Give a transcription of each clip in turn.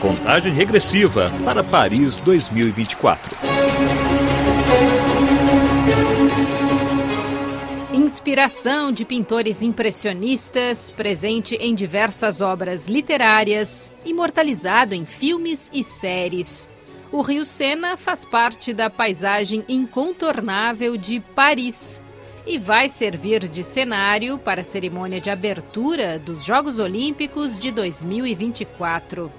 Contagem regressiva para Paris 2024. Inspiração de pintores impressionistas, presente em diversas obras literárias, imortalizado em filmes e séries. O Rio Sena faz parte da paisagem incontornável de Paris e vai servir de cenário para a cerimônia de abertura dos Jogos Olímpicos de 2024.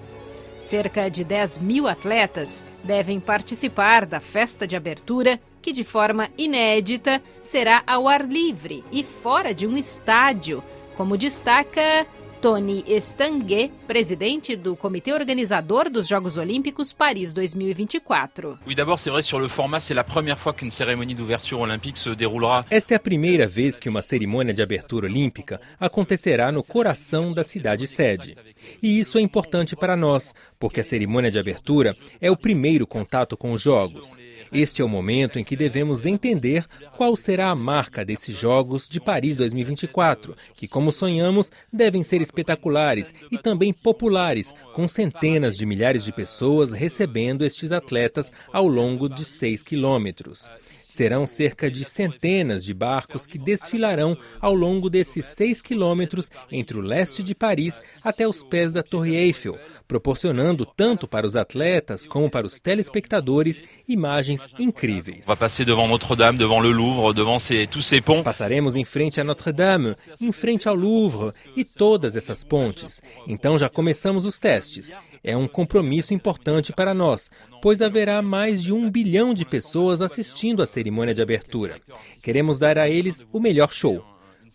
Cerca de 10 mil atletas devem participar da festa de abertura, que de forma inédita será ao ar livre e fora de um estádio, como destaca Tony Estanguet, presidente do comitê organizador dos Jogos Olímpicos Paris 2024. Oui, d'abord, c'est vrai, sur le format, c'est la première fois qu'une cérémonie d'ouverture olympique se déroulera. Esta é a primeira vez que uma cerimônia de abertura olímpica acontecerá no coração da cidade sede. E isso é importante para nós, porque a cerimônia de abertura é o primeiro contato com os Jogos. Este é o momento em que devemos entender qual será a marca desses Jogos de Paris 2024, que, como sonhamos, devem ser espetaculares e também populares, com centenas de milhares de pessoas recebendo estes atletas ao longo de seis quilômetros. Serão cerca de centenas de barcos que desfilarão ao longo desses seis quilômetros entre o leste de Paris até os pés da Torre Eiffel, proporcionando tanto para os atletas como para os telespectadores imagens incríveis. On va passer devant Notre-Dame, devant le Louvre, devant ces, tous ces ponts. Passaremos em frente a Notre-Dame, em frente ao Louvre e todas essas pontes. Então já começamos os testes. É um compromisso importante para nós, pois haverá mais de um bilhão de pessoas assistindo à cerimônia de abertura. Queremos dar a eles o melhor show.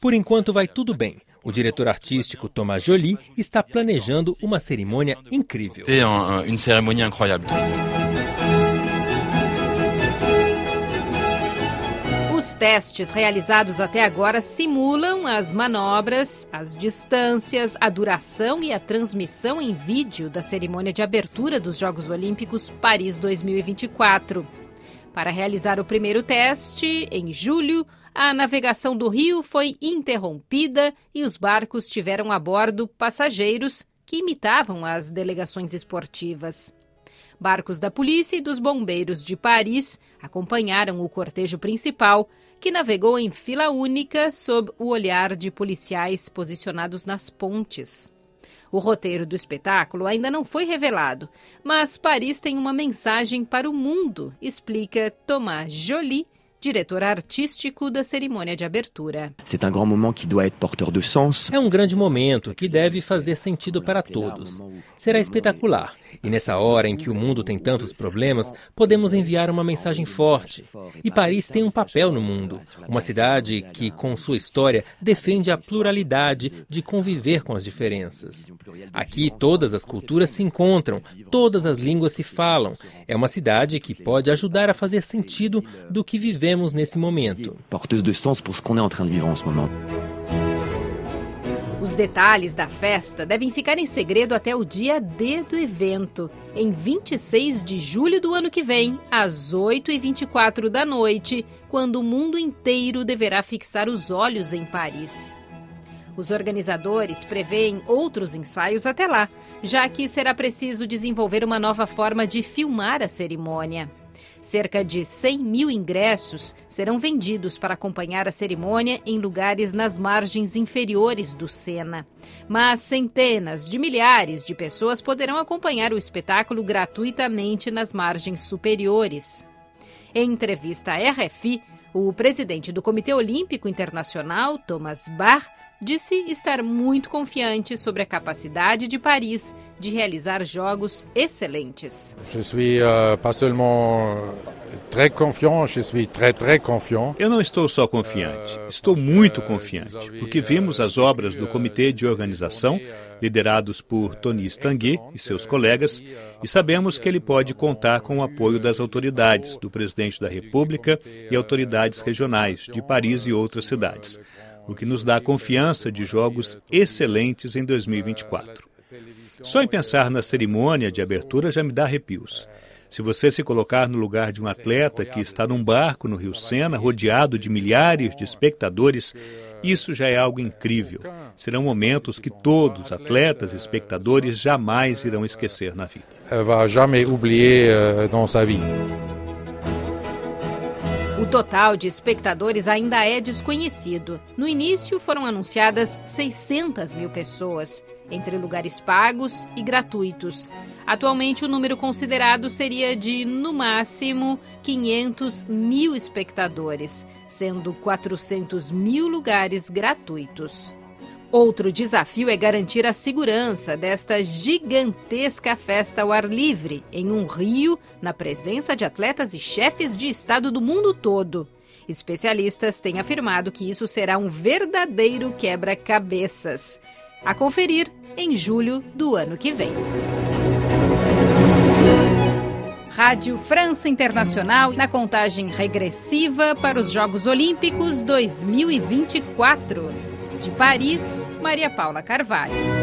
Por enquanto vai tudo bem. O diretor artístico Thomas Joly está planejando uma cerimônia incrível. C'était un- un- une testes realizados até agora simulam as manobras, as distâncias, a duração e a transmissão em vídeo da cerimônia de abertura dos Jogos Olímpicos Paris 2024. Para realizar o primeiro teste, em julho, a navegação do rio foi interrompida e os barcos tiveram a bordo passageiros que imitavam as delegações esportivas. Barcos da polícia e dos bombeiros de Paris acompanharam o cortejo principal, que navegou em fila única sob o olhar de policiais posicionados nas pontes. O roteiro do espetáculo ainda não foi revelado, mas Paris tem uma mensagem para o mundo, explica Thomas Joly, diretor artístico da cerimônia de abertura. C'est un grand moment qui doit être porteur de sens. É um grande momento que deve fazer sentido para todos. Será espetacular. E nessa hora em que o mundo tem tantos problemas, podemos enviar uma mensagem forte. E Paris tem um papel no mundo. Uma cidade que, com sua história, defende a pluralidade de conviver com as diferenças. Aqui todas as culturas se encontram, todas as línguas se falam. É uma cidade que pode ajudar a fazer sentido do que vivemos nesse momento. Porteuse de sens pour ce qu'on est en train de vivre en ce moment. Os detalhes da festa devem ficar em segredo até o dia D do evento, em 26 de julho do ano que vem, às 8h24 da noite, quando o mundo inteiro deverá fixar os olhos em Paris. Os organizadores prevêem outros ensaios até lá, já que será preciso desenvolver uma nova forma de filmar a cerimônia. Cerca de 100 mil ingressos serão vendidos para acompanhar a cerimônia em lugares nas margens inferiores do Sena. Mas centenas de milhares de pessoas poderão acompanhar o espetáculo gratuitamente nas margens superiores. Em entrevista à RFI, o presidente do Comitê Olímpico Internacional, Thomas Bach, disse estar muito confiante sobre a capacidade de Paris de realizar jogos excelentes. Je suis euh, pas seulement très confiant, je suis très très confiant. Eu não estou só confiante, estou muito confiante, porque vimos as obras do Comitê de Organização, liderados por Tony Stanguet e seus colegas, e sabemos que ele pode contar com o apoio das autoridades, do presidente da República e autoridades regionais de Paris e outras cidades, o que nos dá a confiança de jogos excelentes em 2024. Só em pensar na cerimônia de abertura já me dá arrepios. Se você se colocar no lugar de um atleta que está num barco no Rio Sena, rodeado de milhares de espectadores, isso já é algo incrível. Serão momentos que todos, atletas e espectadores, jamais irão esquecer na vida. Va jamais oublier euh, dans sa vie. Total de espectadores ainda é desconhecido. No início foram anunciadas 600 mil pessoas, entre lugares pagos e gratuitos. Atualmente, o número considerado seria de, no máximo, 500 mil espectadores, sendo 400 mil lugares gratuitos. Outro desafio é garantir a segurança desta gigantesca festa ao ar livre, em um rio, na presença de atletas e chefes de Estado do mundo todo. Especialistas têm afirmado que isso será um verdadeiro quebra-cabeças. A conferir em julho do ano que vem. Rádio França Internacional na contagem regressiva para os Jogos Olímpicos 2024. De Paris, Maria Paula Carvalho.